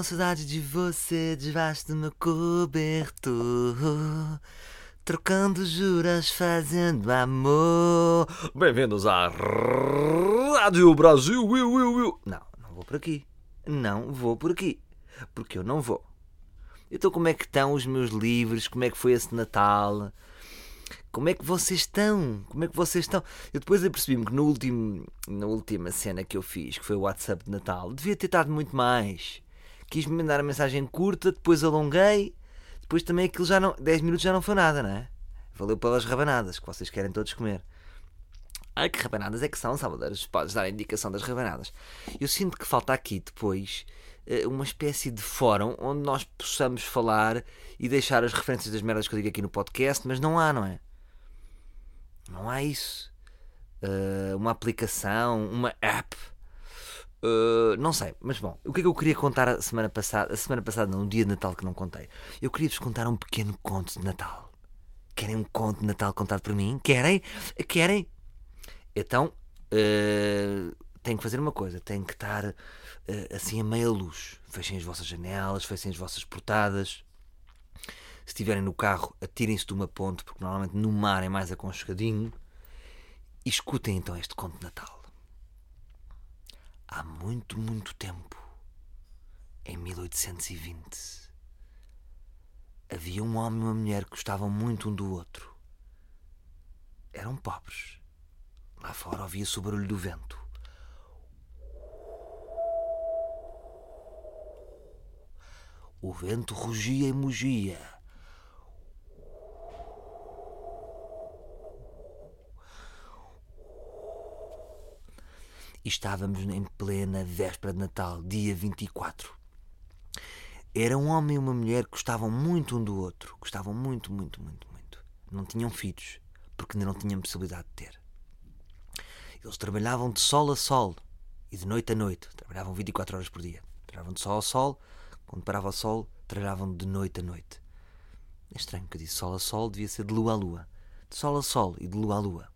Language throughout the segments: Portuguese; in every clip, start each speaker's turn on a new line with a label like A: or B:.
A: com saudade de você debaixo do meu cobertor. Trocando juras, fazendo amor. Bem-vindos à Rádio Brasil. Will, will, will. Não, não vou por aqui. Não vou por aqui. Porque eu não vou. Então, como é que estão os meus livros? Como é que foi esse Natal? Como é que vocês estão? Como é que vocês estão? Eu depois apercebi-me que no último, na última cena que eu fiz, que foi o WhatsApp de Natal, devia ter estado muito mais. Quis-me mandar a mensagem curta, depois alonguei, depois também aquilo já não. 10 minutos já não foi nada, não é? Valeu pelas rabanadas que vocês querem todos comer. Ai que rabanadas é que são, Salvador? Podes dar a indicação das rabanadas. Eu sinto que falta aqui depois eh, uma espécie de fórum onde nós possamos falar e deixar as referências das merdas que eu digo aqui no podcast, mas não há, não é? Não há isso. Uh, uma aplicação, uma app. Uh, não sei, mas bom, o que é que eu queria contar a semana passada? A semana passada, não, um dia de Natal que não contei. Eu queria-vos contar um pequeno conto de Natal. Querem um conto de Natal contado por mim? Querem? Querem? Então, uh, tenho que fazer uma coisa: tenho que estar uh, assim a meia luz. Fechem as vossas janelas, fechem as vossas portadas. Se estiverem no carro, atirem-se de uma ponte, porque normalmente no mar é mais aconchegadinho. E escutem então este conto de Natal. Há muito, muito tempo, em 1820, havia um homem e uma mulher que gostavam muito um do outro. Eram pobres. Lá fora ouvia-se o barulho do vento. O vento rugia e mugia e estávamos em plena véspera de Natal, dia 24. Era um homem e uma mulher que gostavam muito um do outro. Gostavam muito, muito, muito, muito. Não tinham filhos, porque ainda não tinham possibilidade de ter. Eles trabalhavam de sol a sol e de noite a noite. Trabalhavam 24 horas por dia. Trabalhavam de sol a sol. Quando parava o sol, trabalhavam de noite a noite. É estranho que eu disse sol a sol, devia ser de lua a lua. De sol a sol e de lua a lua.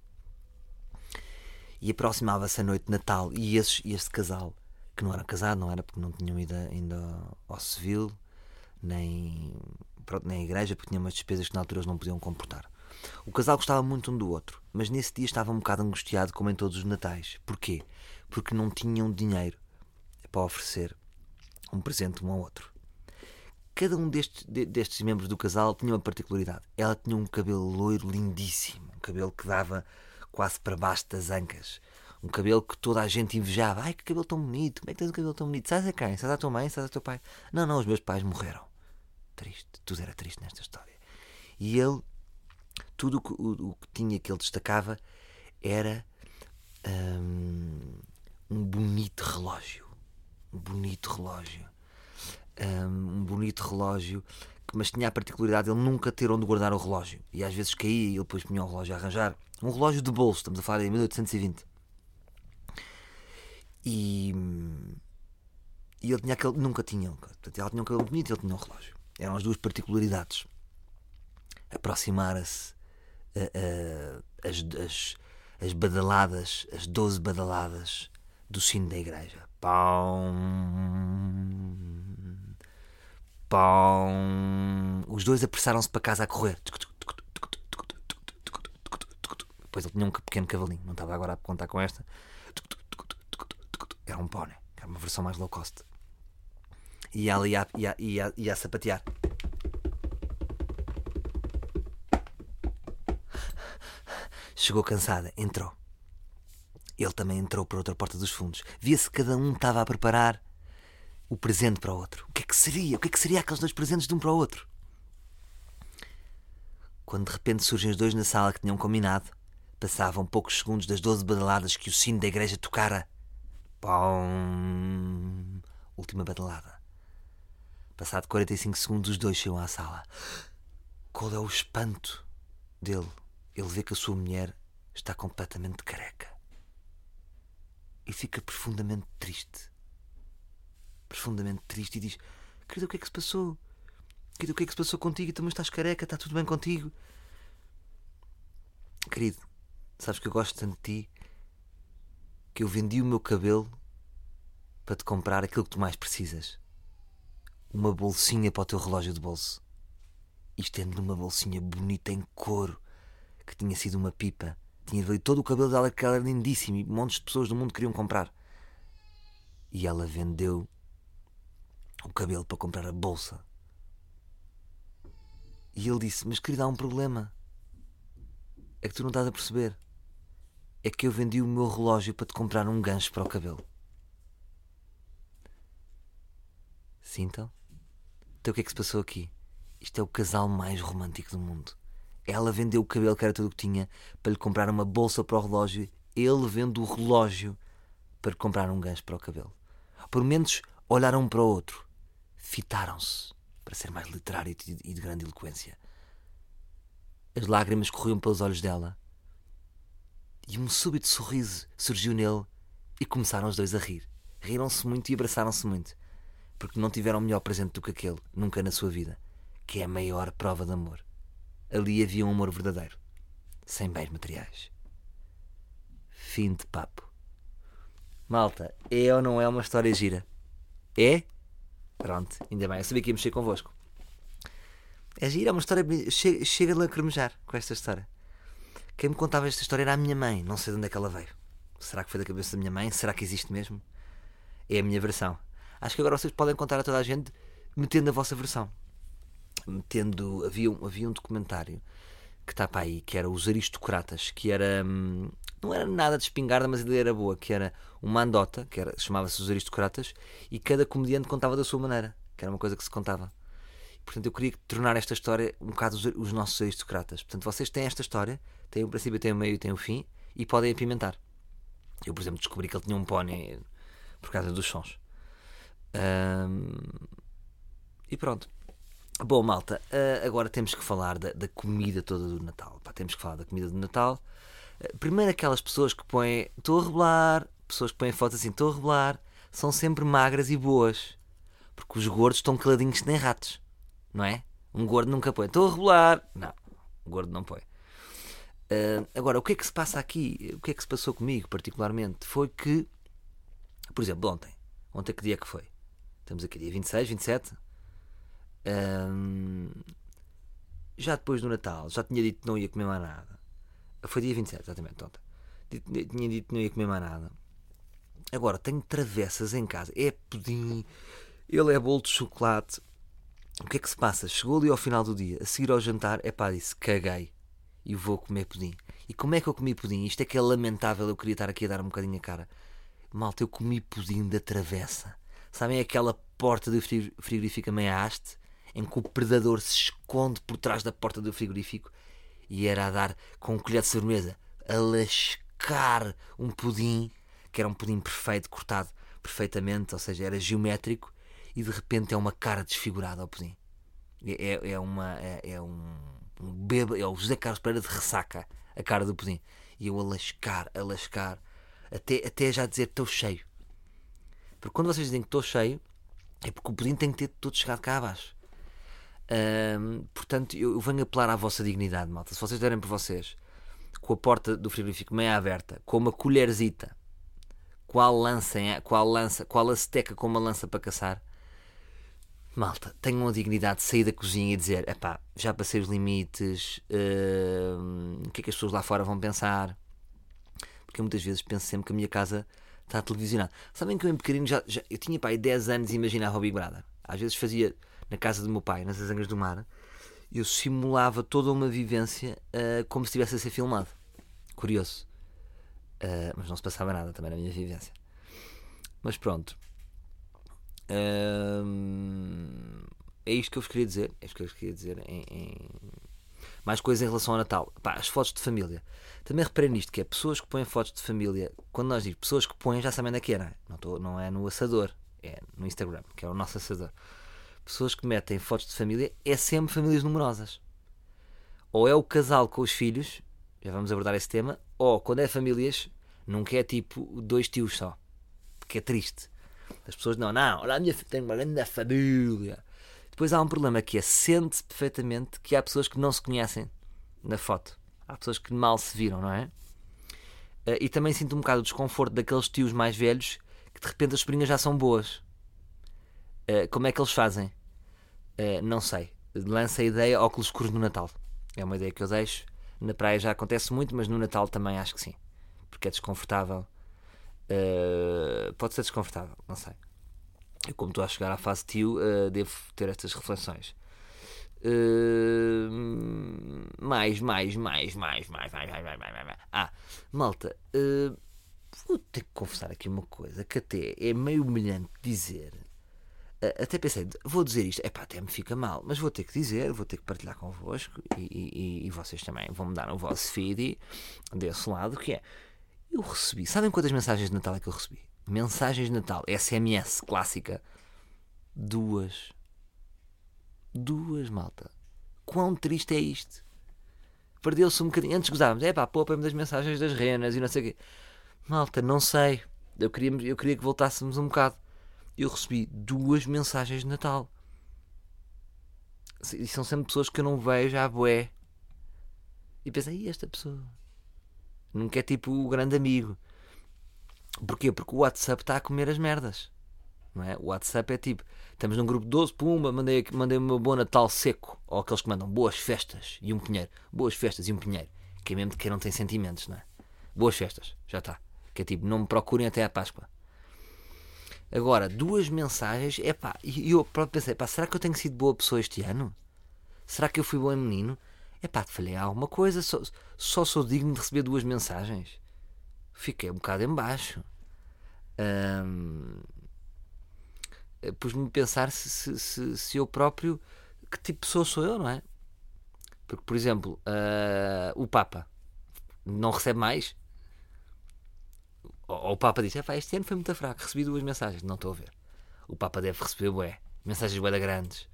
A: E aproximava-se a noite de Natal e esses, este casal, que não era casado, não era porque não tinham ido ainda ao civil, nem, pronto, nem à igreja, porque tinham umas despesas que na altura eles não podiam comportar. O casal gostava muito um do outro, mas nesse dia estava um bocado angustiado, como em todos os natais. Porquê? Porque não tinham dinheiro para oferecer um presente um ao outro. Cada um destes, destes membros do casal tinha uma particularidade. Ela tinha um cabelo loiro lindíssimo, um cabelo que dava quase para baixo das ancas. Um cabelo que toda a gente invejava. Ai, que cabelo tão bonito. Como é que tens um cabelo tão bonito? Sabes a quem? Sabes a tua mãe? Sabes a teu pai? Não, não, os meus pais morreram. Triste. Tudo era triste nesta história. E ele, tudo o, o, o que tinha que ele destacava era um, um bonito relógio. Um bonito relógio. Um, um bonito relógio mas tinha a particularidade de ele nunca ter onde guardar o relógio. E às vezes caía e ele depois punha o relógio a arranjar. Um relógio de bolso, estamos a falar de 1820. E, e ele tinha aquele. Nunca tinha. Portanto, ela tinha um cabelo bonito e ele tinha um relógio. Eram as duas particularidades. Aproximara-se as, as, as badaladas, as 12 badaladas do sino da igreja. Pão Pão. Os dois apressaram-se para casa a correr. Depois ele tinha um pequeno cavalinho, não estava agora a contar com esta. Era um pônei, era uma versão mais low cost. E ela ia, ia, ia, ia a sapatear. Chegou cansada, entrou. Ele também entrou por outra porta dos fundos. Via-se que cada um estava a preparar o presente para o outro. O que é que seria? O que é que seria aqueles dois presentes de um para o outro? Quando de repente surgem os dois na sala que tinham combinado, passavam poucos segundos das doze badaladas que o sino da igreja tocara. Pão! Última badalada. Passado 45 segundos, os dois chegam à sala. Qual é o espanto dele? Ele vê que a sua mulher está completamente careca. E fica profundamente triste profundamente triste e diz: Querido, o que é que se passou? Querido, o que é que se passou contigo? Também estás careca, está tudo bem contigo? Querido, sabes que eu gosto tanto de ti que eu vendi o meu cabelo para te comprar aquilo que tu mais precisas. uma bolsinha para o teu relógio de bolso. Isto é numa bolsinha bonita em couro, que tinha sido uma pipa. Tinha ali todo o cabelo dela, que era lindíssimo, e montes de pessoas do mundo queriam comprar. E ela vendeu o cabelo para comprar a bolsa. E ele disse: Mas querida, há um problema. É que tu não estás a perceber. É que eu vendi o meu relógio para te comprar um gancho para o cabelo. Sim, então? Então o que é que se passou aqui? Isto é o casal mais romântico do mundo. Ela vendeu o cabelo, que era tudo o que tinha, para lhe comprar uma bolsa para o relógio. Ele vende o relógio para lhe comprar um gancho para o cabelo. Por menos olharam um para o outro. Fitaram-se, para ser mais literário e de grande eloquência. As lágrimas corriam pelos olhos dela. E um súbito sorriso surgiu nele e começaram os dois a rir. Riram-se muito e abraçaram-se muito porque não tiveram melhor presente do que aquele, nunca na sua vida, que é a maior prova de amor. Ali havia um amor verdadeiro, sem bens materiais. Fim de papo. Malta, é ou não é uma história gira? É? Pronto, ainda bem, eu sabia que ia mexer convosco. É gira, é uma história. Chega, chega a lacrimejar com esta história. Quem me contava esta história era a minha mãe, não sei de onde é que ela veio. Será que foi da cabeça da minha mãe? Será que existe mesmo? É a minha versão. Acho que agora vocês podem contar a toda a gente metendo a vossa versão. Metendo. Havia, havia um documentário que está para aí, que era Os Aristocratas, que era. Hum, não era nada de espingarda, mas a ideia era boa, que era uma andota, que chamava-se Os Aristocratas, e cada comediante contava da sua maneira, que era uma coisa que se contava. Portanto, eu queria tornar esta história um bocado os, os nossos aristocratas. Portanto, vocês têm esta história, têm o princípio, têm o meio e têm o fim, e podem apimentar. Eu, por exemplo, descobri que ele tinha um pônei por causa dos sons. Um, e pronto. Bom, malta, uh, agora temos que falar da, da, comida toda do Natal. Pá, temos que falar da comida do Natal. Uh, primeiro, aquelas pessoas que põem. Estou a revelar. Pessoas que põem fotos assim, estou a revelar. São sempre magras e boas. Porque os gordos estão caladinhos que nem ratos. Não é? Um gordo nunca põe. Estou a revelar. Não, o gordo não põe. Uh, agora, o que é que se passa aqui? O que é que se passou comigo, particularmente? Foi que, por exemplo, ontem. Ontem que dia que foi? Estamos aqui dia 26, 27. Um, já depois do Natal, já tinha dito que não ia comer mais nada. Foi dia 27, exatamente, ontem. Tinha dito que não ia comer mais nada. Agora, tenho travessas em casa. É pudim, ele é bolo de chocolate. O que é que se passa? Chegou ali ao final do dia, a seguir ao jantar, é pá, disse, caguei e vou comer pudim. E como é que eu comi pudim? Isto é que é lamentável, eu queria estar aqui a dar um bocadinho a cara. Malta, eu comi pudim da travessa. Sabem aquela porta do frigorífico meia haste, em que o predador se esconde por trás da porta do frigorífico e era a dar com um colher de sobremesa, a lascar um pudim, que era um pudim perfeito, cortado perfeitamente, ou seja, era geométrico, e de repente é uma cara desfigurada ao pudim. É, é, uma, é, é um, um é o José Carlos Pereira de ressaca, a cara do pudim. E eu a lascar, a lascar, até, até já dizer estou cheio. Porque quando vocês dizem que estou cheio, é porque o pudim tem que ter todo chegado cá abaixo. Portanto, eu, venho apelar à vossa dignidade, malta. Se vocês derem por vocês com a porta do frigorífico meio aberta, com uma colherzita, a lança, a lança, com a com uma lança para caçar, malta, tenham a dignidade de sair da cozinha e dizer: epá, já passei os limites, o que é que as pessoas lá fora vão pensar? Porque eu muitas vezes penso sempre que a minha casa está televisionado. Sabem que eu em pequenino já, já eu tinha pai 10 anos e imaginava o Big Brother. Às vezes fazia na casa do meu pai, nas Azangas do Mar, eu simulava toda uma vivência uh, como se estivesse a ser filmado. Curioso. Uh, mas não se passava nada também na minha vivência. Mas pronto. Uh, é isto que eu vos queria dizer. É isto que eu vos queria dizer em, em... Mais coisas em relação ao Natal. Pá, as fotos de família. Também reparei nisto, que é pessoas que põem fotos de família. Quando nós dizemos pessoas que põem, já sabem onde é que é, é? Não, tô, não é no assador, é no Instagram, que é o nosso assador. Pessoas que metem fotos de família é sempre famílias numerosas. Ou é o casal com os filhos, já vamos abordar esse tema, ou quando é famílias, nunca é tipo dois tios só. Porque é triste. As pessoas não, não, olha a minha tenho uma grande família. Depois há um problema que é sente-se perfeitamente que há pessoas que não se conhecem na foto. Há pessoas que mal se viram, não é? Uh, e também sinto um bocado o desconforto daqueles tios mais velhos que de repente as sobrinhas já são boas. Uh, como é que eles fazem? Uh, não sei. Lança a ideia óculos escuros no Natal. É uma ideia que eu deixo. Na praia já acontece muito, mas no Natal também acho que sim. Porque é desconfortável. Uh, pode ser desconfortável, não sei. Eu, como estou a chegar à fase tio, devo ter estas reflexões. Mais, mais, mais, mais, mais, mais, mais, mais, mais, mais. Ah, malta, vou ter que confessar aqui uma coisa que até é meio humilhante dizer. Até pensei, vou dizer isto, é pá, até me fica mal, mas vou ter que dizer, vou ter que partilhar convosco e, e, e vocês também vão me dar o vosso feed desse lado, que é eu recebi, sabem quantas mensagens de Natal é que eu recebi? Mensagens de Natal, SMS clássica, duas Duas, malta. Quão triste é isto? Perdeu-se um bocadinho. Antes gozávamos, é pá, poupa-me das mensagens das renas e não sei o quê. Malta, não sei. Eu queria, eu queria que voltássemos um bocado. Eu recebi duas mensagens de Natal. E são sempre pessoas que eu não vejo à boé. E pensei, esta pessoa? Nunca é tipo o grande amigo. Porquê? Porque o WhatsApp está a comer as merdas. Não é? O WhatsApp é tipo, estamos num grupo de 12, pumba, mandei, mandei uma boa Natal seco. Ou aqueles que mandam boas festas e um pinheiro. Boas festas e um pinheiro. Que é mesmo de quem não tem sentimentos, não é? Boas festas, já está. Que é tipo, não me procurem até à Páscoa. Agora, duas mensagens, é pá, e eu próprio pensei, pá, será que eu tenho sido boa pessoa este ano? Será que eu fui bom menino? É pá, te falei alguma coisa, só, só sou digno de receber duas mensagens. Fiquei um bocado embaixo. Hum, eh, pus-me a pensar se, se, se, se, eu próprio, que tipo de pessoa sou eu, não é? Porque, por exemplo, uh, o Papa não recebe mais. Ou, o Papa diz: este ano foi muito fraco, recebi duas mensagens. Não estou a ver. O Papa deve receber, bué, mensagens bué da grandes.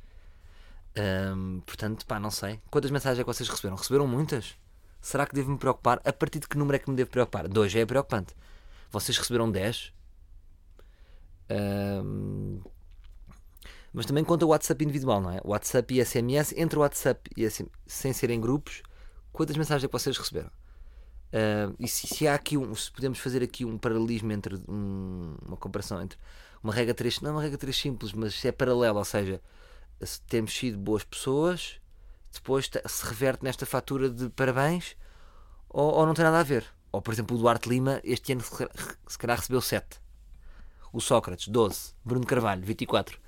A: Portanto, pá, não sei. Quantas mensagens é que vocês receberam? Receberam muitas? Será que devo me preocupar? A partir de que número é que me devo preocupar? Dois é preocupante. Vocês receberam 10? Um, mas também conta o WhatsApp individual, não é? WhatsApp e SMS, entre o WhatsApp e SMS, sem serem grupos, quantas mensagens é que vocês receberam? Uh, e se, se, há aqui um, se podemos fazer aqui um paralelismo entre um, uma comparação entre uma regra 3, não é uma regra 3 simples, mas é paralelo, ou seja, se temos sido boas pessoas, depois se reverte nesta fatura de parabéns, ou, ou não tem nada a ver. Ou, por exemplo, o Duarte Lima, este ano se calhar recebeu 7. O Sócrates, 12. Bruno Carvalho, 24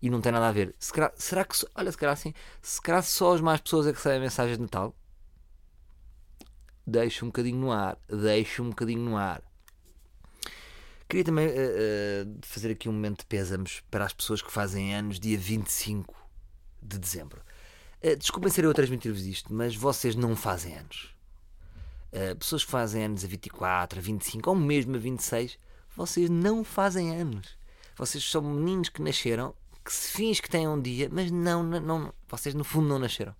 A: e não tem nada a ver. Se calhar, será que, olha, se calhar assim, se calhar só as mais pessoas é que recebem mensagens de Natal? Deixo um bocadinho no ar, deixo um bocadinho no ar. Queria também uh, uh, fazer aqui um momento de pésamos para as pessoas que fazem anos dia 25 de dezembro. Uh, desculpem ser eu a transmitir-vos isto, mas vocês não fazem anos. Uh, pessoas que fazem anos a 24, a 25 ou mesmo a 26, vocês não fazem anos. Vocês são meninos que nasceram que se finge que têm um dia, mas não, não, vocês no fundo não nasceram.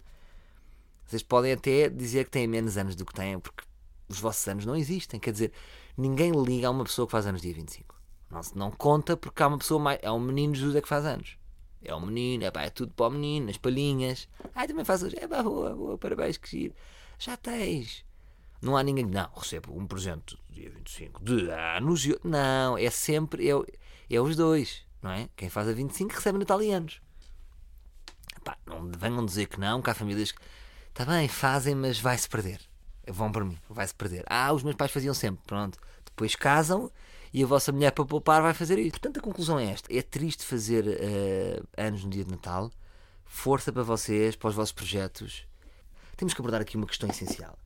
A: Vocês podem até dizer que têm menos anos do que têm, porque os vossos anos não existem. Quer dizer, ninguém liga a uma pessoa que faz anos dia 25. Não, não conta porque há uma pessoa mais. É um menino Jesus é que faz anos. É um menino, é, pá, é tudo para o menino, as palhinhas. Ai, também faz hoje. É pá, boa, boa, parabéns, que giro. Já tens. Não há ninguém. Não, recebo um presente dia 25 de anos. Não, é sempre. É, é os dois não é? Quem faz a 25 recebe Natal e anos. Pá, não venham dizer que não, que há famílias que. Está bem, fazem, mas vai-se perder. Vão para mim, vai-se perder. Ah, os meus pais faziam sempre. Pronto. Depois casam e a vossa mulher para poupar vai fazer isso. Portanto, a conclusão é esta: é triste fazer uh, anos no dia de Natal. Força para vocês, para os vossos projetos. Temos que abordar aqui uma questão essencial,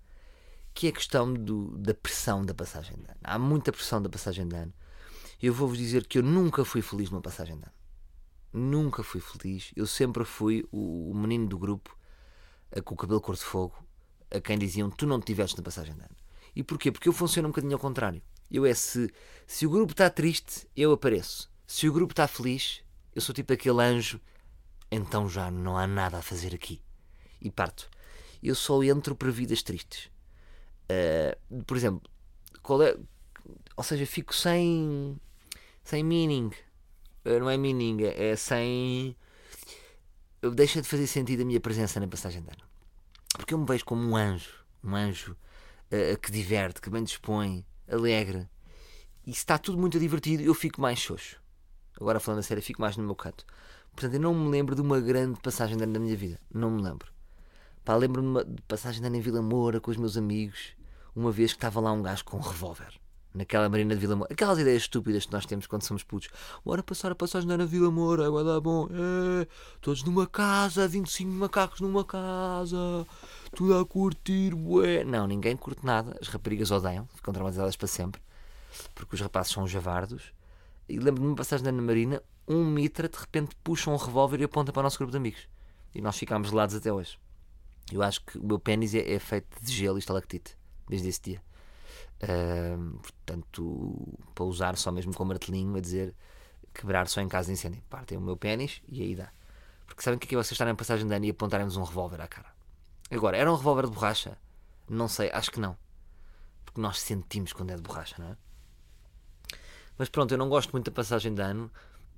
A: que é a questão do, da pressão da passagem de ano. Há muita pressão da passagem de ano eu vou-vos dizer que eu nunca fui feliz numa passagem de ano. Nunca fui feliz. Eu sempre fui o, o menino do grupo com o cabelo cor de fogo a quem diziam tu não te tiveste na passagem de ano. E porquê? Porque eu funciono um bocadinho ao contrário. Eu é se, se o grupo está triste, eu apareço. Se o grupo está feliz, eu sou tipo aquele anjo, então já não há nada a fazer aqui. E parto. Eu só entro para vidas tristes. Uh, por exemplo, qual é, ou seja, fico sem sem meaning. Eh, não é meaning, é sem. Deixa de fazer sentido a minha presença na passagem de ano. Porque eu me vejo como um anjo. Um anjo uh, que diverte, que bem dispõe, alegre. E se está tudo muito divertido, eu fico mais xoxo. Agora falando a sério, fico mais no meu canto. Portanto, eu não me lembro de uma grande passagem de ano na minha vida. Não me lembro. Lembro-me de passagem de ano em Vila Moura com os meus amigos. Uma vez que estava lá um gajo com um revólver. Naquela marina de Vila Moura. Aquelas ideias estúpidas que nós temos quando somos putos. Bora passar a passagem na Vila Moura. Vai dar bom. É, todos numa casa. 25 macacos numa casa. Tudo a curtir, bué. Não, ninguém curte nada. As raparigas odeiam. Ficam traumatizadas para sempre. Porque os rapazes são javardos. E lembro-me de uma passagem na marina. Um mitra de repente puxa um revólver e aponta para o nosso grupo de amigos. E nós ficámos gelados até hoje. Eu acho que o meu pênis é, é feito de gelo e estalactite desde esse dia. Portanto, para usar só mesmo com martelinho a dizer quebrar só em caso de incêndio. Partem o meu pênis e aí dá. Porque sabem o que é que é vocês estarem em passagem de ano e apontarem-nos um revólver à cara? Agora, era um revólver de borracha? Não sei, acho que não. Porque nós sentimos quando é de borracha, não é? Mas pronto, eu não gosto muito da passagem de ano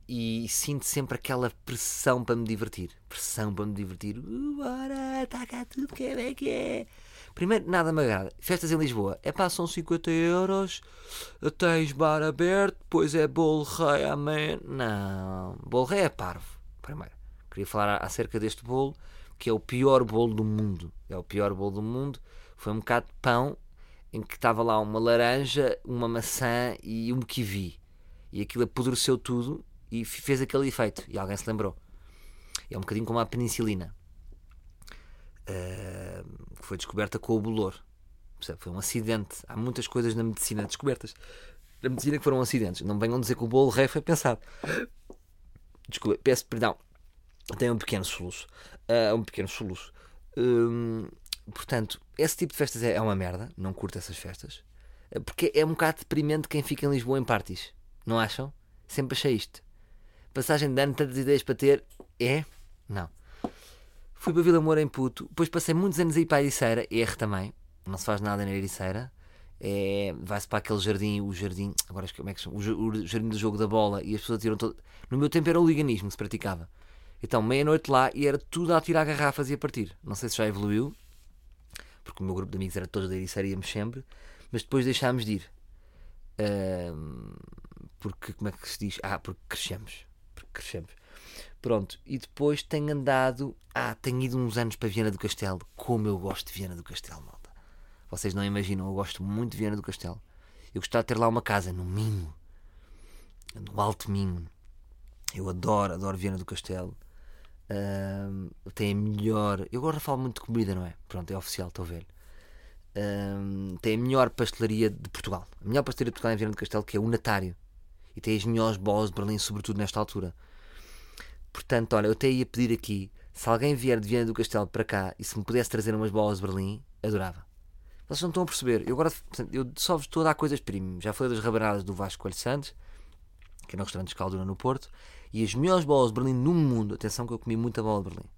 A: e sinto sempre aquela pressão para me divertir. Pressão para me divertir. Uh, bora, cá tudo, que é que é. Primeiro, nada me agrada. Festas em Lisboa. É pá, são 50 euros, tens bar aberto, depois é bolo rei, amém. Não, bolo rei é parvo. Primeiro, queria falar acerca deste bolo, que é o pior bolo do mundo. É o pior bolo do mundo. Foi um bocado de pão em que estava lá uma laranja, uma maçã e um kiwi. E aquilo apodreceu tudo e fez aquele efeito. E alguém se lembrou. É um bocadinho como a penicilina. Uh, que foi descoberta com o bolor. Foi um acidente. Há muitas coisas na medicina descobertas na medicina que foram acidentes. Não venham dizer que o bolo rei foi pensado. Desculpa, peço perdão. Tem um pequeno soluço. Uh, um pequeno soluço. Um, portanto, esse tipo de festas é, é uma merda. Não curto essas festas. Porque é um bocado deprimente quem fica em Lisboa em parties. Não acham? Sempre achei isto. Passagem de ano, tantas ideias para ter. É? Não. Fui para Vila Moura em puto. Depois passei muitos anos aí para a Ericeira. R também. Não se faz nada na Ericeira. É, Vai-se para aquele jardim, o jardim. Agora como é que chama? O jardim do jogo da bola. E as pessoas tiram todo. No meu tempo era o liganismo que se praticava. Então, meia-noite lá e era tudo a tirar garrafas e a partir. Não sei se já evoluiu. Porque o meu grupo de amigos era todos da Ericeira íamos sempre. Mas depois deixámos de ir. Porque, como é que se diz? Ah, porque crescemos crescemos. Pronto, e depois tenho andado. Ah, tenho ido uns anos para Viana do Castelo. Como eu gosto de Viana do Castelo, malta. Vocês não imaginam, eu gosto muito de Viana do Castelo. Eu gostava de ter lá uma casa no Minho, no Alto Minho. Eu adoro, adoro Viana do Castelo. Tem a melhor. Eu agora falo muito de comida, não é? Pronto, é oficial, estou velho. Um, tem a melhor pastelaria de Portugal. A melhor pastelaria de Portugal é Viana do Castelo, que é o Natário e tem as melhores bolas de Berlim, sobretudo nesta altura. Portanto, olha, eu até ia pedir aqui, se alguém vier de Viana do Castelo para cá e se me pudesse trazer umas bolas de Berlim, adorava. Vocês não estão a perceber. Eu agora portanto, eu só vos estou a dar coisas premium. Já falei das rabanadas do Vasco Coelho Santos, que é no restaurante Escaldura no Porto, e as melhores bolas de Berlim no mundo, atenção que eu comi muita bola de Berlim,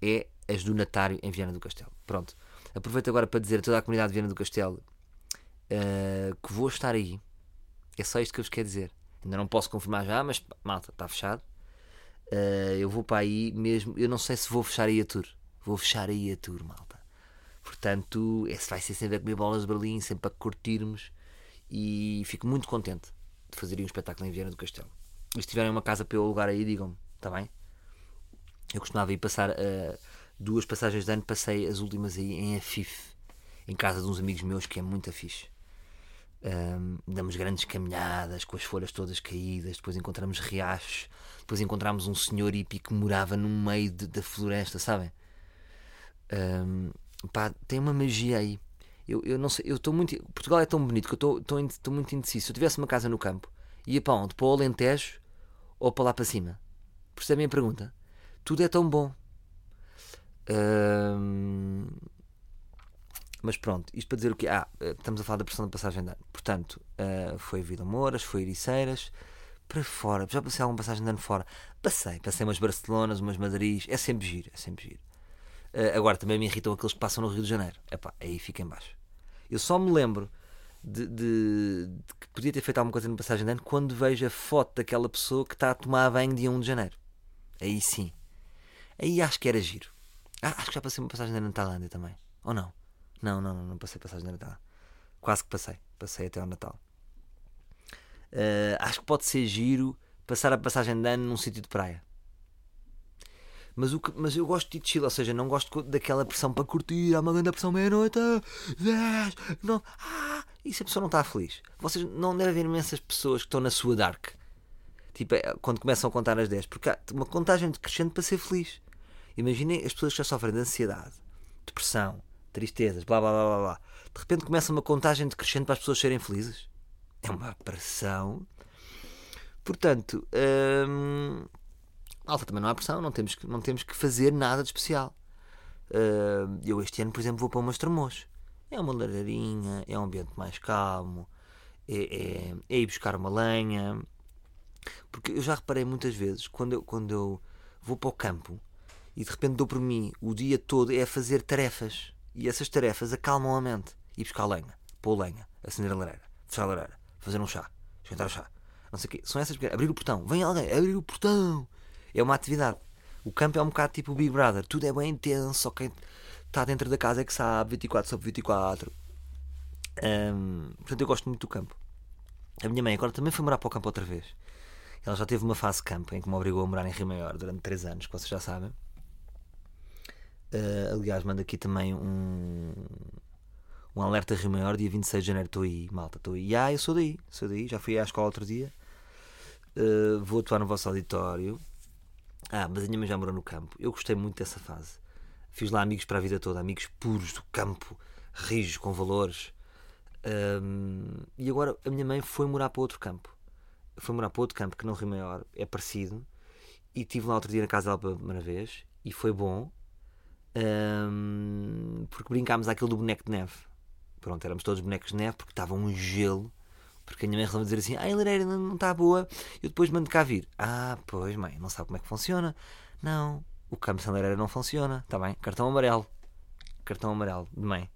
A: é as do Natário em Viana do Castelo. Pronto. Aproveito agora para dizer a toda a comunidade de Viana do Castelo uh, que vou estar aí é só isto que eu vos quero dizer. Ainda não posso confirmar já, mas malta, está fechado. Uh, eu vou para aí mesmo. Eu não sei se vou fechar aí a tour. Vou fechar aí a tour, malta. Portanto, esse vai ser sempre a comer bolas de Berlim, sempre a curtirmos. E fico muito contente de fazer um espetáculo em Viana do Castelo. E se tiverem uma casa para eu alugar aí, digam-me, está bem? Eu costumava ir passar uh, duas passagens de ano, passei as últimas aí em Afif, em casa de uns amigos meus que é muito fixe. Um, damos grandes caminhadas com as folhas todas caídas, depois encontramos riachos, depois encontramos um senhor hippie que morava no meio de, da floresta, sabem? Um, pá, tem uma magia aí. Eu, eu não sei, eu estou muito. Portugal é tão bonito que eu estou muito indeciso. Se eu tivesse uma casa no campo, ia para onde? Para o Alentejo ou para lá para cima? Percebem a pergunta? Tudo é tão bom. Um, mas pronto, isto para dizer o quê? Ah, eh, estamos a falar da pressão da passagem de ano. Portanto, uh, foi Vida Mouras, foi Ericeiras, para fora. Já passei alguma passagem ano fora? Passei, passei umas Barcelonas, umas Madrid. É sempre giro, é sempre giro. Uh, agora também me irritam aqueles que passam no Rio de Janeiro. Epá, aí fica em baixo. Eu só me lembro de, de, de, que podia ter feito alguma coisa na passagem de ano quando vejo a foto daquela pessoa que está a tomar banho dia 1 de janeiro. Aí sim. Aí acho que era giro. Ah, acho que já passei uma passagem de ano na Tailândia também. Ou não? Não, não, não, não passei passagem de Natal. Quase que passei. Passei até ao Natal. Uh, acho que pode ser giro passar a passagem de ano num sítio de praia. Mas, o que, mas eu gosto de chill, ou seja, não gosto daquela pressão para curtir, há uma grande pressão meia-noite, 10, não, ah, e se a pessoa não está feliz? Vocês não devem ver imensas pessoas que estão na sua dark. Tipo, é, quando começam a contar as 10, porque há uma contagem decrescente para ser feliz. Imaginem as pessoas que já sofrem de ansiedade, depressão, tristezas, blá blá blá blá blá. De repente começa uma contagem decrescente para as pessoas serem felizes. É uma pressão. Portanto, hum, alfa também não há pressão, não temos, que, não temos que fazer nada de especial. Uh, eu este ano, por exemplo, vou para umas termos. É uma lareirinha, é um ambiente mais calmo, é, é, é, ir buscar uma lenha. Porque eu já reparei muitas vezes, quando eu, quando eu vou para o campo e de repente dou por mim o dia todo é a fazer tarefas. E essas tarefas acalmam a mente. Ir buscar lenha, pôr lenha, acender a lareira, fechar a lareira, fazer um chá, esquentar o chá. Não sei o quê. São essas. Abrir o portão, vem alguém, abrir o portão é uma atividade. O campo é um bocado tipo o Big Brother, tudo é bem intenso, só quem está dentro da casa é que sabe, 24 sobre 24. Um, portanto, eu gosto muito do campo. A minha mãe agora também foi morar para o campo outra vez. Ela já teve uma fase campo em que me obrigou a morar em Rio Maior durante 3 anos, que vocês já sabem. Uh, aliás, mando aqui também um, um alerta Rio Maior, dia 26 de janeiro. Estou aí, malta, estou aí. Ah, eu sou daí, sou daí, já fui à escola outro dia. Uh, vou atuar no vosso auditório. Ah, mas a minha mãe já morou no campo. Eu gostei muito dessa fase. Fiz lá amigos para a vida toda, amigos puros do campo, rijos, com valores. Um, e agora a minha mãe foi morar para outro campo. Foi morar para outro campo que não Rio Maior, é parecido. E estive lá outro dia na casa dela pela primeira vez e foi bom. Um, porque brincámos aquilo do boneco de neve. Pronto, éramos todos bonecos de neve porque estava um gelo porque a minha mãe resolveu dizer assim: ah, a lareira não está boa, eu depois mando cá vir. Ah, pois, mãe, não sabe como é que funciona. Não, o campo sem lareira não funciona. Está bem, cartão amarelo. Cartão amarelo de mãe.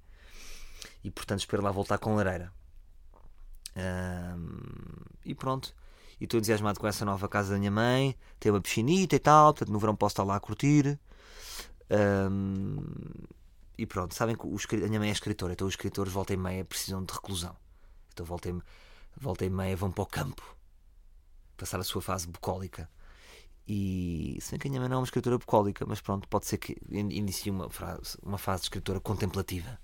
A: E portanto espero lá voltar com lareira. e pronto. E estou entusiasmado com essa nova casa da minha mãe. Tem uma piscinita e tal. Portanto, no verão posso estar lá a curtir. E pronto, sabem que o, a minha mãe é escritora, então os escritores volta e meia precisam de reclusão. Então volta e volta e meia vão para o campo passar a sua fase bucólica. E se bem que a minha mãe não é uma escritora bucólica, mas pronto, pode ser que inicie uma, frase, uma fase de escritora contemplativa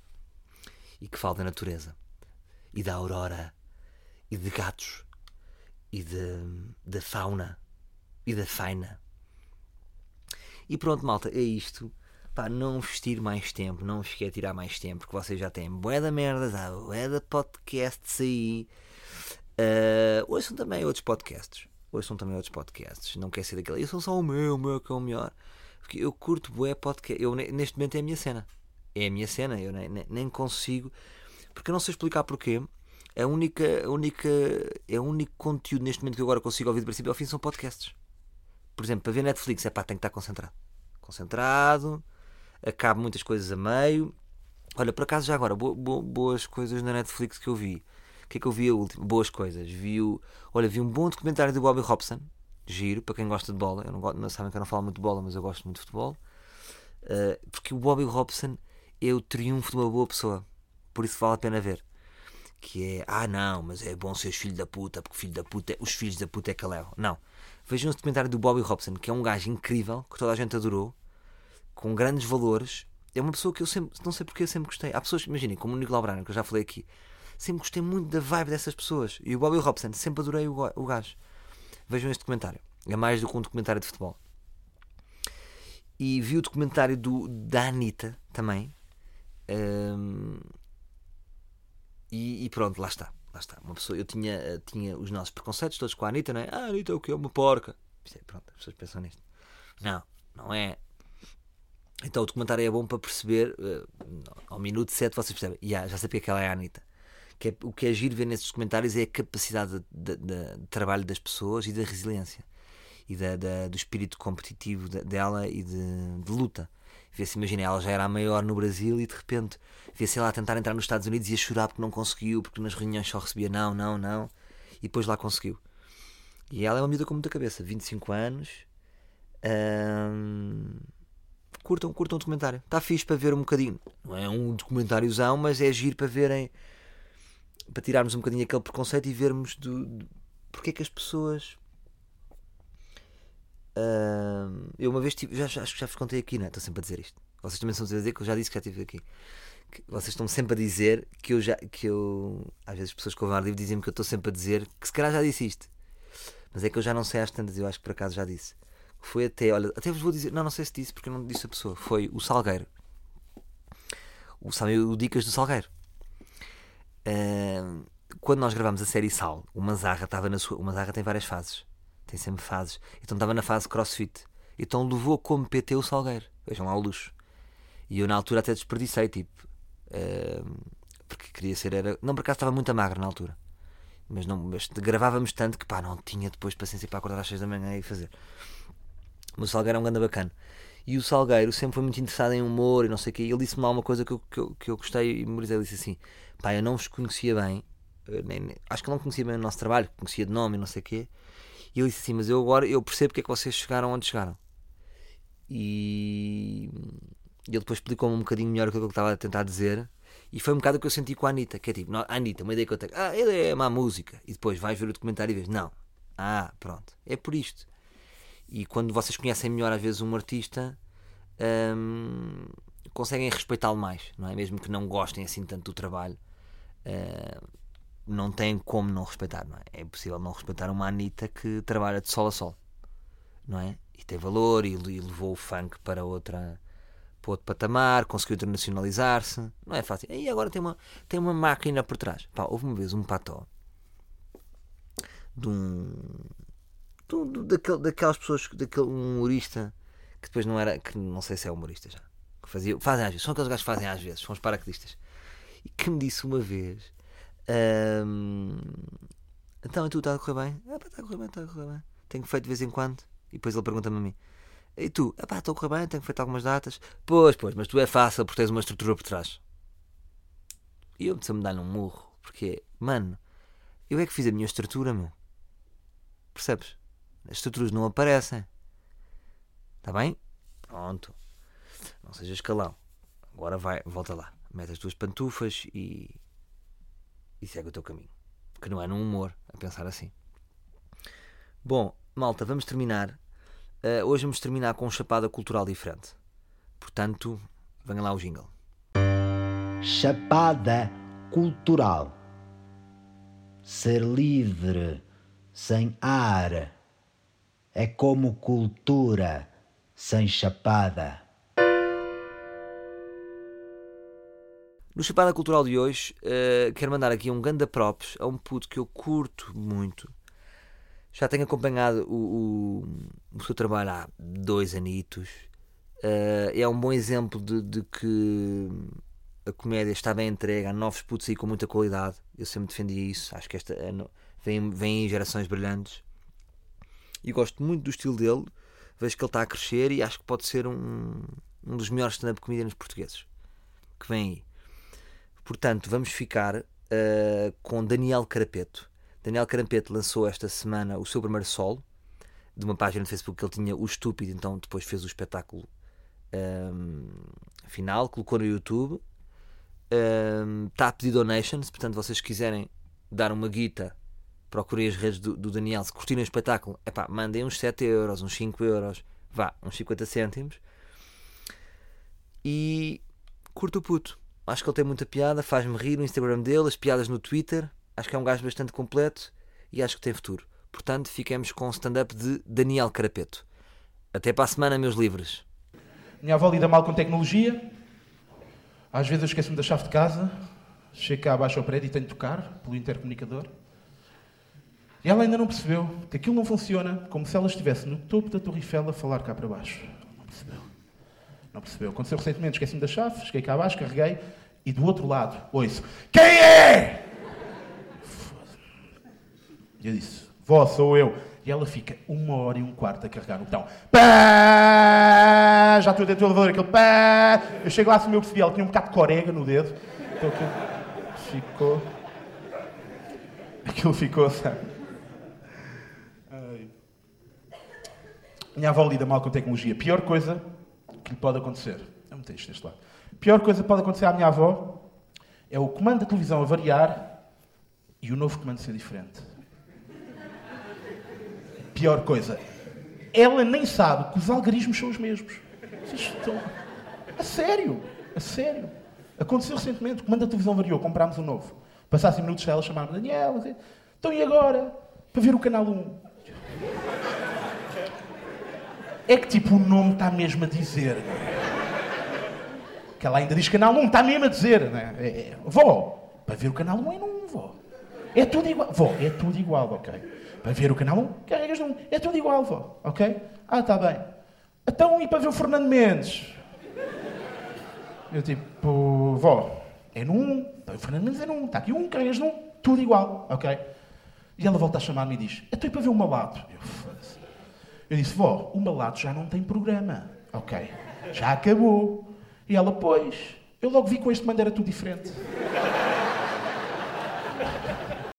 A: e que fale da natureza e da aurora e de gatos e de, da fauna e da faina. E pronto, malta, é isto. Pá, não vestir mais tempo, não vos quer tirar mais tempo, porque vocês já têm bué da merdas, há bué da podcasts aí Uh, ouçam também outros podcasts. Ouçam também outros podcasts. Não quer ser daquele. Sou só o meu, o meu que é o melhor. Porque eu curto bué podcast. Eu, neste momento é a minha cena. É a minha cena. Eu nem, nem consigo. Porque eu não sei explicar porquê. A única, a única, é o único conteúdo neste momento que eu agora consigo ouvir de princípio ao fim são podcasts. Por exemplo, para ver Netflix, é pá, tem que estar concentrado. Concentrado, acabo muitas coisas a meio. Olha, por acaso já agora, bo, bo, boas coisas na Netflix que eu vi. O que é que eu vi a última? Boas coisas. Vi o, olha, vi um bom documentário do Bobby Robson. Giro, para quem gosta de bola. Eu não, não sabem que eu não falo muito de bola, mas eu gosto muito de futebol. Uh, porque o Bobby Robson é o triunfo de uma boa pessoa. Por isso vale a pena ver. Que é, ah não, mas é bom ser filho da puta, porque filho da puta, os filhos da puta é que levam. Não. Vejam um documentário do Bobby Robson, que é um gajo incrível, que toda a gente adorou, com grandes valores. É uma pessoa que eu sempre, não sei porque eu sempre gostei. Há pessoas, imaginem, como o Nicolau Brano, que eu já falei aqui, sempre gostei muito da vibe dessas pessoas. E o Bobby Robson, sempre adorei o, o gajo. Vejam este documentário. É mais do que um documentário de futebol. E vi o documentário do, da Anitta também. Um, e, e, pronto, lá está. Lá está. Uma pessoa, eu tinha, tinha os nossos preconceitos todos com a Anitta, não é? Ah, Anitta é o que? É uma porca. É, pronto, as pessoas pensam nisto. Não, não é. Então o documentário é bom para perceber. Uh, ao minuto 7 vocês percebem. Yeah, já sabia que ela é a Anitta que é, o que é giro ver nesses documentários é a capacidade de, de, de trabalho das pessoas e da resiliência e da, da do espírito competitivo dela e de, luta. Vê-se, imagina, ela já era a maior no Brasil e de repente vê-se ela a tentar entrar nos Estados Unidos e a chorar porque não conseguiu, porque nas reuniões só recebia não, não, não, e depois lá conseguiu. E ela é uma miúda com muita cabeça, 25 anos. Hum, curtam, curtam o documentário. Está fixe para ver um bocadinho. Não é um documentáriozão, mas é giro para verem para tirarmos um bocadinho aquele preconceito e vermos do, do porque é que as pessoas Uh, eu uma vez tive, já, acho que já vos contei aqui, não é? Estou sempre a dizer isto. Vocês também estão a dizer que eu já disse que já estive aqui. Que vocês estão sempre a dizer que eu já. que eu. Às vezes as pessoas que ouvem ar livre dizem-me que eu estou sempre a dizer que se calhar já disse isto. Mas é que eu já não sei às tantas, eu acho que por acaso já disse. Foi até, olha, até vos vou dizer, não, não sei se disse porque eu não disse a pessoa. Foi o Salgueiro. O, sabe, o Dicas do Salgueiro. Uh, quando nós gravamos a série Sal, o Manzarra estava na sua. O Manzarra tem várias fases. Tem sempre fases. Então estava na fase crossfit. Então levou como PT o Salgueiro. Vejam lá o luxo. E eu na altura até desperdicei, tipo. Uh, porque queria ser. Era... Não, por acaso estava muito magra na altura. Mas, não, mas gravávamos tanto que pá, não tinha depois paciência para acordar às 6 da manhã e fazer. O Salgueiro é um grande bacana. E o Salgueiro sempre foi muito interessado em humor e não sei o quê. Ele disse-me lá uma coisa que eu, que eu, que eu gostei e memorizei. Ele disse assim: pá, eu não vos conhecia bem. Eh, nem, nem, acho que não conhecia bem o nosso trabalho, conhecia de nome e não sei o quê. E ele disse assim: mas eu agora eu percebo porque é que vocês chegaram onde chegaram. E, ele depois explicou-me um bocadinho melhor o que eu estava a tentar dizer. E foi um bocado o que eu senti com a Anitta, que é tipo, a Anitta, uma ideia que eu tenho, ah, ele é má música. E depois vais ver o documentário e vês, não. Ah, pronto, é por isto. E quando vocês conhecem melhor, às vezes, um artista, hum, conseguem respeitá-lo mais, não é? Mesmo que não gostem assim tanto do trabalho, hum, não têm como não respeitar, não é? É impossível não respeitar uma Anitta que trabalha de sol a sol, não é? E tem valor e, e levou o funk para outra para outro patamar, conseguiu internacionalizar-se. Não é fácil. E agora tem uma, tem uma máquina por trás. Pá, houve uma vez um pató de um. Um daquele, daquelas pessoas, daquele um humorista que depois não era. que não sei se é humorista já. Que fazia, fazem às vezes, são aqueles gajos que fazem às vezes, são os paraquedistas. E que me disse uma vez. então, e tu está a correr bem? Ah, está a correr bem, está a correr bem. Tenho feito de vez em quando. E depois ele pergunta-me a mim: e tu? Ah estou a correr bem, tenho feito algumas datas. Pois, pois, mas tu é fácil porque tens uma estrutura por trás. E eu me dar um murro, porque, mano, eu é que fiz a minha estrutura, meu. Percebes? As estruturas não aparecem. Está bem? Pronto. Não seja escalão. Agora vai, volta lá. Mete as tuas pantufas e. e segue o teu caminho. Que não é num humor a pensar assim. Bom, malta, vamos terminar Uh, hoje vamos terminar com um chapada cultural diferente. Portanto, venha lá o jingle.
B: Chapada cultural. Ser livre, sem ar, é como cultura sem chapada.
A: No Chapada Cultural de hoje, uh, quero mandar aqui um ganda props a um puto que eu curto muito, já tenho acompanhado o, o, o seu trabalho há dois anitos. Uh, é um bom exemplo de, de, que a comédia está bem entregue, há novos putos aí com muita qualidade. Eu sempre defendi isso. Acho que esta é vem, vem gerações brilhantes. E gosto muito do estilo dele. Vejo que ele está a crescer e acho que pode ser um, um dos melhores stand-up comedians portugueses que vem aí. Portanto, vamos ficar uh, com Daniel Carapeto. Daniel Carampete lançou esta semana o seu primeiro solo de uma página de Facebook que ele tinha, o Estúpido, então depois fez o espetáculo um, final, colocou no YouTube. Um, está a pedir donations, portanto, vocês quiserem dar uma guita, procurem as redes do, do Daniel. Se curtirem o espetáculo, epá, mandem uns 7 euros, uns 5 euros, vá, uns 50 cêntimos. E curto o puto. Acho que ele tem muita piada, faz-me rir no Instagram dele, as piadas no Twitter. Acho que é um gajo bastante completo e acho que tem futuro. Portanto, fiquemos com o stand-up de Daniel Carapeto. Até para a semana, meus livres.
C: Minha avó lida mal com tecnologia. Às vezes eu esqueço-me da chave de casa. Chego cá abaixo ao prédio e tenho de tocar pelo intercomunicador. E ela ainda não percebeu que aquilo não funciona como se ela estivesse no topo da Torre Eiffel a falar cá para baixo. Não percebeu. Não percebeu. Aconteceu recentemente, esqueci-me da chave, cheguei cá abaixo, carreguei e do outro lado ouço: Quem é? E eu disse, vó, sou eu. E ela fica uma hora e um quarto a carregar no botão. Pá! Já estou dentro do elevador, aquele pá! Eu chego lá, assim, eu percebi, ela tinha um bocado de corega no dedo. Então aquilo ficou... Aquilo ficou, sabe? Minha avó lida mal com tecnologia. Pior coisa que lhe pode acontecer. Eu metei isto deste lado. Pior coisa que pode acontecer à minha avó é o comando da televisão a variar e o novo comando ser diferente pior coisa. Ela nem sabe que os algarismos são os mesmos. Vocês estão... A sério, a sério. Aconteceu recentemente, quando a televisão variou, comprámos um novo. Passassem minutos ela chamar-me, Daniel, então e agora? Para ver o canal 1. É que tipo, o nome está mesmo a dizer. Não é? Que ela ainda diz canal 1, está mesmo a dizer. Não é? É, é, para ver o canal 1 é num, vó. É tudo igual. Vó, é tudo igual, ok? Para ver o canal 1, carregas num. É tudo igual, vó, ok? Ah, está bem. Então, e para ver o Fernando Mendes? Eu tipo, vó, é num. Então, o Fernando Mendes é num. Está aqui um, carregas num. Tudo igual, ok? E ela volta a chamar-me e diz, então e para ver o malato? Eu, foda-se. Eu disse, vó, o malato já não tem programa. Ok, já acabou. E ela, pois, eu logo vi com este mando era tudo diferente.